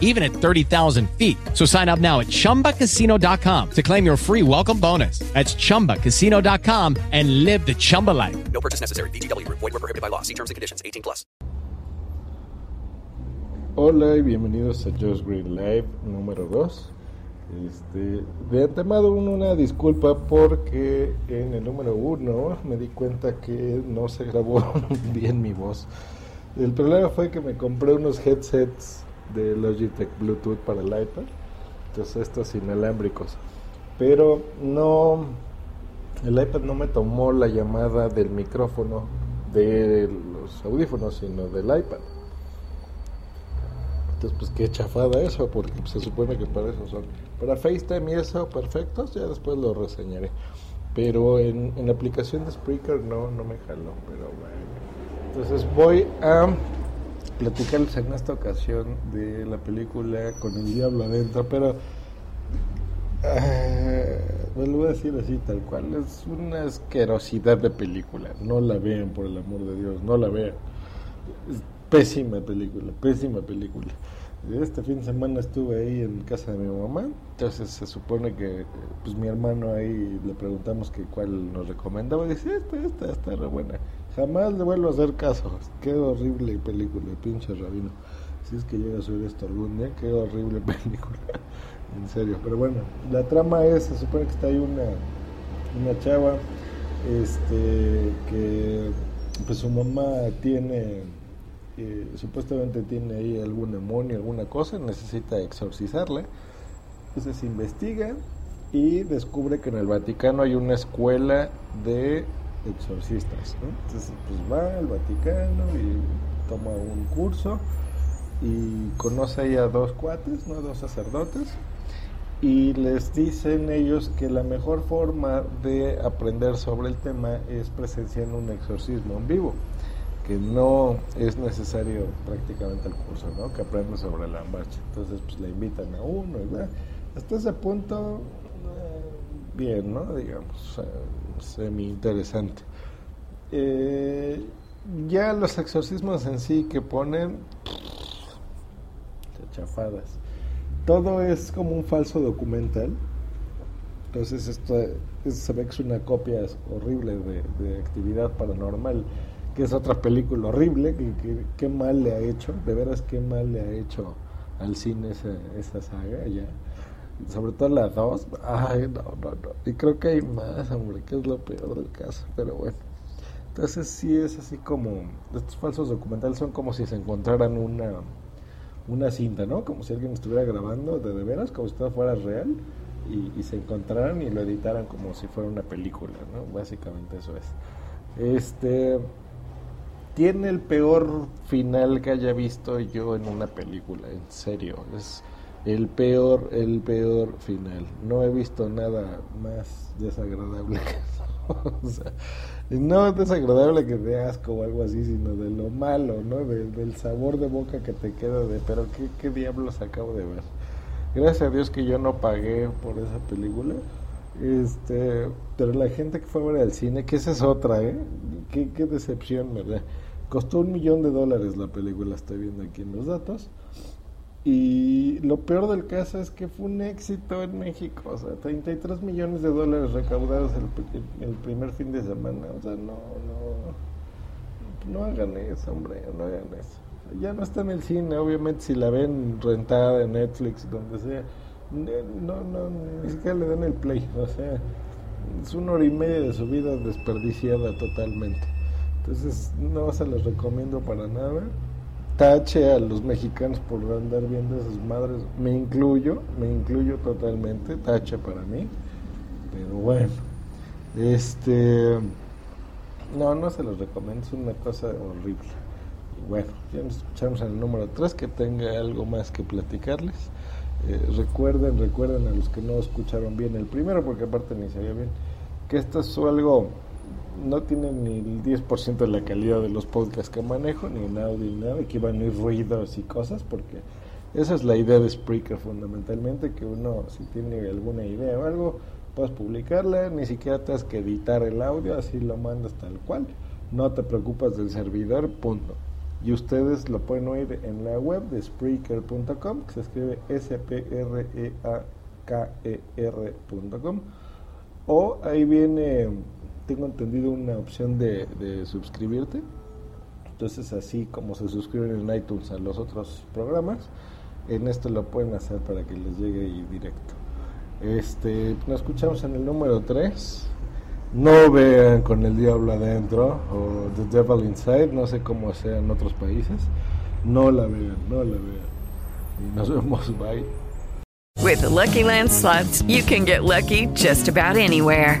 even at 30,000 feet. So sign up now at chumbacasino.com to claim your free welcome bonus. That's chumbacasino.com and live the Chumba life. No purchase necessary. VGW Group. Void were prohibited by law. See terms and conditions. 18 plus. Hola y bienvenidos a Just Green Live número 2. Este, de antemano una disculpa porque en el número 1 me di cuenta que no se grabó bien mi voz. El problema fue que me compré unos headsets de Logitech Bluetooth para el iPad, entonces estos inalámbricos, pero no, el iPad no me tomó la llamada del micrófono de los audífonos, sino del iPad. Entonces, pues qué chafada eso, porque pues, se supone que para eso son. Para FaceTime y eso, perfectos, ya después lo reseñaré. Pero en, en la aplicación de Spreaker no, no me jaló, pero. Entonces voy a platicarles en esta ocasión de la película Con el Diablo Adentro, pero eh, me lo voy a decir así tal cual, es una asquerosidad de película, no la vean por el amor de Dios, no la vean. Es pésima película, pésima película. Este fin de semana estuve ahí en casa de mi mamá, entonces se supone que pues mi hermano ahí le preguntamos que cuál nos recomendaba dice, esta, esta, está re buena. Jamás le vuelvo a hacer caso, qué horrible película, pinche rabino. Si es que llega a subir esto algún día, qué horrible película, en serio. Pero bueno, la trama es, se supone que está ahí una, una chava, este, que pues su mamá tiene eh, supuestamente tiene ahí algún demonio, alguna cosa, necesita exorcizarla. Entonces investiga y descubre que en el Vaticano hay una escuela de exorcistas. Entonces pues va al Vaticano y toma un curso y conoce ahí a dos cuates, ¿no? dos sacerdotes, y les dicen ellos que la mejor forma de aprender sobre el tema es presenciando un exorcismo en vivo que no es necesario prácticamente el curso, ¿no? Que aprende sobre la marcha. Entonces, pues le invitan a uno, ¿verdad? Hasta ese punto, bien, ¿no? Digamos, semi interesante. Eh, ya los exorcismos en sí que ponen, chafadas. Todo es como un falso documental. Entonces, esto se ve que es una copia horrible de, actividad paranormal que es otra película horrible, que, mal le ha hecho, de veras qué mal le ha hecho al cine esa, esa saga ya. Sobre todo la 2, ay, no, no, no. Y creo que hay más, hombre, que es lo peor del caso, pero bueno. Entonces sí es así como, estos falsos documentales son como si se encontraran una, una cinta, ¿no? Como si alguien estuviera grabando de, de veras, como si todo fuera real, y, y se encontraran y lo editaran como si fuera una película, ¿no? Básicamente eso es. Este, tiene el peor final que haya visto yo en una película, en serio. Es el peor, el peor final. No he visto nada más desagradable que eso. no desagradable que de asco o algo así, sino de lo malo, ¿no? del sabor de boca que te queda de, pero ¿qué, qué diablos acabo de ver. Gracias a Dios que yo no pagué por esa película. Este, pero la gente que fue a ver al cine, que esa es otra, ¿eh? Qué, qué decepción, ¿verdad? Costó un millón de dólares la película, estoy viendo aquí en los datos. Y lo peor del caso es que fue un éxito en México, o sea, 33 millones de dólares recaudados el, primer fin de semana, o sea, no, no, no hagan eso, hombre, no hagan eso. Ya no está en el cine, obviamente si la ven rentada en Netflix, donde sea, no, no, ni siquiera le dan el play, o sea, es una hora y media de su vida desperdiciada totalmente. Entonces no se los recomiendo para nada. Tache a los mexicanos por andar viendo esas madres. Me incluyo, me incluyo totalmente. Tache para mí. Pero bueno. Este... No, no se los recomiendo. Es una cosa horrible. Y bueno, ya nos escuchamos en el número 3 que tenga algo más que platicarles. Eh, recuerden, recuerden a los que no escucharon bien el primero, porque aparte ni sabía bien, que esto es algo no tienen ni el 10% de la calidad de los podcasts que manejo, ni en audio ni nada, que iban a ir ruidos y cosas, porque esa es la idea de Spreaker fundamentalmente, que uno si tiene alguna idea o algo, puedes publicarla, ni siquiera tienes que editar el audio, así lo mandas tal cual, no te preocupas del servidor, punto. Y ustedes lo pueden oír en la web de Spreaker.com, que se escribe S-P-R-E-A-K-E-R.com, o ahí viene tengo entendido una opción de, de suscribirte. Entonces así como se suscriben en iTunes a los otros programas, en esto lo pueden hacer para que les llegue directo. Este, nos escuchamos en el número 3. No vean con el diablo adentro o The Devil Inside, no sé cómo sea en otros países. No la vean, no la vean. Y nos vemos, bye. With the Lucky Land slots, you can get lucky just about anywhere.